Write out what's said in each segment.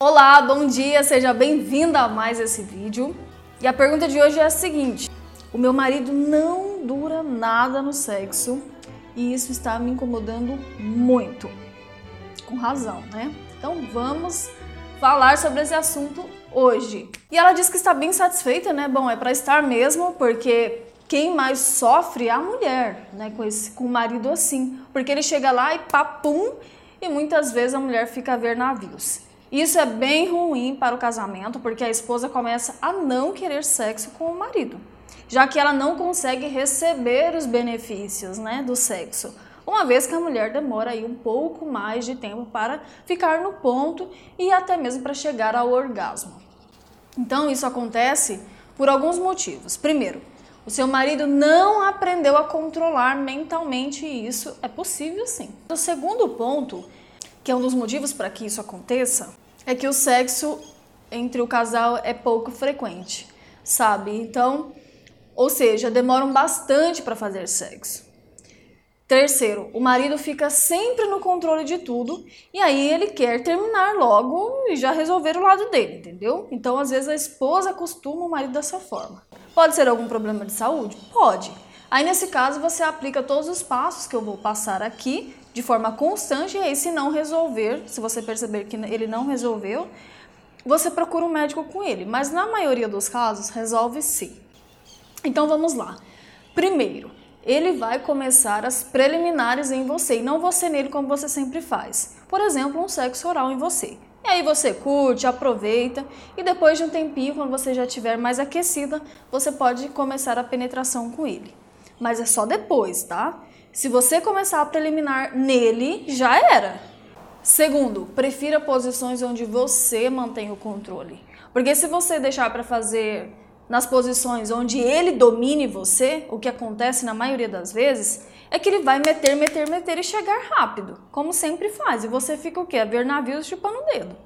Olá, bom dia, seja bem-vinda a mais esse vídeo. E a pergunta de hoje é a seguinte: o meu marido não dura nada no sexo e isso está me incomodando muito. Com razão, né? Então vamos falar sobre esse assunto hoje. E ela diz que está bem satisfeita, né? Bom, é para estar mesmo, porque quem mais sofre é a mulher, né? Com, esse, com o marido assim. Porque ele chega lá e papum, e muitas vezes a mulher fica a ver navios. Isso é bem ruim para o casamento, porque a esposa começa a não querer sexo com o marido, já que ela não consegue receber os benefícios né, do sexo. Uma vez que a mulher demora aí um pouco mais de tempo para ficar no ponto e até mesmo para chegar ao orgasmo. Então isso acontece por alguns motivos. Primeiro, o seu marido não aprendeu a controlar mentalmente isso. É possível sim. O segundo ponto que é um dos motivos para que isso aconteça, é que o sexo entre o casal é pouco frequente, sabe? Então, ou seja, demoram bastante para fazer sexo. Terceiro, o marido fica sempre no controle de tudo e aí ele quer terminar logo e já resolver o lado dele, entendeu? Então, às vezes a esposa acostuma o marido dessa forma. Pode ser algum problema de saúde? Pode. Aí nesse caso você aplica todos os passos que eu vou passar aqui de forma constante e aí se não resolver, se você perceber que ele não resolveu, você procura um médico com ele. Mas na maioria dos casos resolve sim. Então vamos lá. Primeiro, ele vai começar as preliminares em você e não você nele como você sempre faz. Por exemplo, um sexo oral em você. E aí você curte, aproveita e depois de um tempinho, quando você já estiver mais aquecida, você pode começar a penetração com ele mas é só depois, tá? Se você começar a preliminar nele, já era. Segundo, prefira posições onde você mantém o controle. Porque se você deixar para fazer nas posições onde ele domine você, o que acontece na maioria das vezes, é que ele vai meter, meter, meter e chegar rápido, como sempre faz. E você fica o quê? A ver navios chupando o dedo.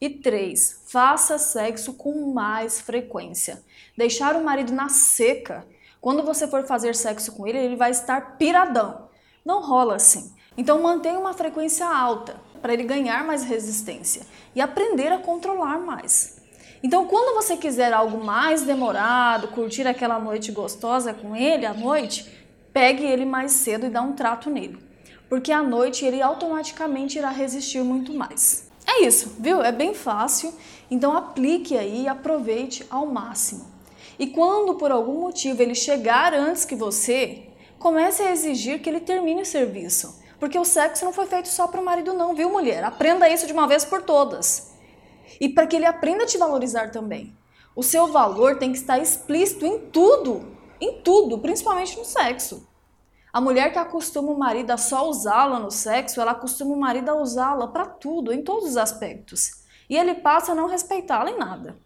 E três, faça sexo com mais frequência. Deixar o marido na seca quando você for fazer sexo com ele, ele vai estar piradão. Não rola assim. Então mantenha uma frequência alta para ele ganhar mais resistência e aprender a controlar mais. Então, quando você quiser algo mais demorado, curtir aquela noite gostosa com ele à noite, pegue ele mais cedo e dá um trato nele. Porque à noite ele automaticamente irá resistir muito mais. É isso, viu? É bem fácil. Então aplique aí e aproveite ao máximo. E quando por algum motivo ele chegar antes que você, comece a exigir que ele termine o serviço. Porque o sexo não foi feito só para o marido, não, viu, mulher? Aprenda isso de uma vez por todas. E para que ele aprenda a te valorizar também. O seu valor tem que estar explícito em tudo, em tudo, principalmente no sexo. A mulher que acostuma o marido a só usá-la no sexo, ela acostuma o marido a usá-la para tudo, em todos os aspectos. E ele passa a não respeitá-la em nada.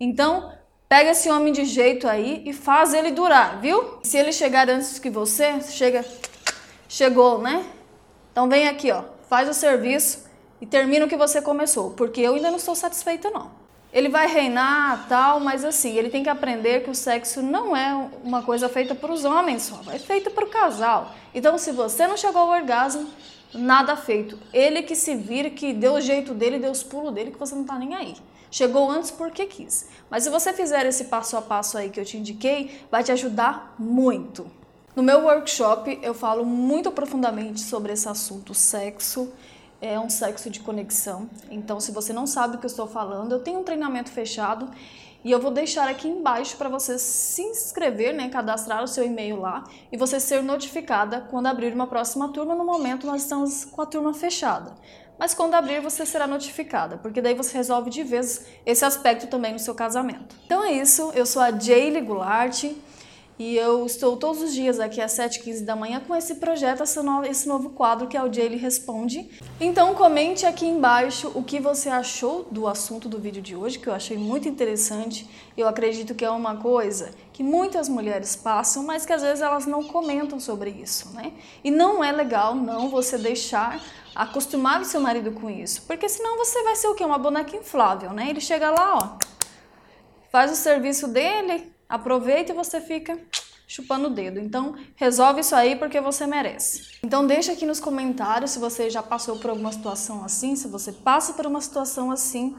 Então, Pega esse homem de jeito aí e faz ele durar, viu? Se ele chegar antes que você, chega, chegou, né? Então vem aqui, ó, faz o serviço e termina o que você começou, porque eu ainda não estou satisfeita não. Ele vai reinar, tal, mas assim, ele tem que aprender que o sexo não é uma coisa feita para os homens só, é feita para o casal. Então, se você não chegou ao orgasmo, nada feito. Ele que se vira, que deu o jeito dele, deu os pulos dele, que você não tá nem aí. Chegou antes porque quis. Mas se você fizer esse passo a passo aí que eu te indiquei, vai te ajudar muito. No meu workshop eu falo muito profundamente sobre esse assunto sexo. É um sexo de conexão. Então, se você não sabe o que eu estou falando, eu tenho um treinamento fechado e eu vou deixar aqui embaixo para você se inscrever, né, cadastrar o seu e-mail lá e você ser notificada quando abrir uma próxima turma. No momento nós estamos com a turma fechada. Mas quando abrir você será notificada, porque daí você resolve de vez esse aspecto também no seu casamento. Então é isso, eu sou a Jaylee Goulart e eu estou todos os dias aqui às 7h15 da manhã com esse projeto, esse novo quadro que é o Jaylee Responde. Então comente aqui embaixo o que você achou do assunto do vídeo de hoje, que eu achei muito interessante. Eu acredito que é uma coisa que muitas mulheres passam, mas que às vezes elas não comentam sobre isso, né? E não é legal não você deixar acostumar o seu marido com isso, porque senão você vai ser o quê? Uma boneca inflável, né? Ele chega lá, ó, faz o serviço dele, aproveita e você fica chupando o dedo. Então, resolve isso aí porque você merece. Então, deixa aqui nos comentários se você já passou por alguma situação assim, se você passa por uma situação assim.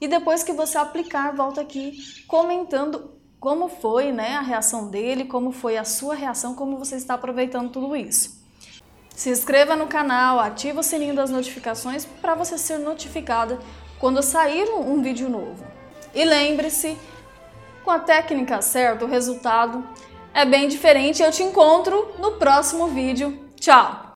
E depois que você aplicar, volta aqui comentando como foi né, a reação dele, como foi a sua reação, como você está aproveitando tudo isso. Se inscreva no canal, ative o sininho das notificações para você ser notificada quando sair um vídeo novo. E lembre-se, com a técnica certa, o resultado é bem diferente. Eu te encontro no próximo vídeo. Tchau!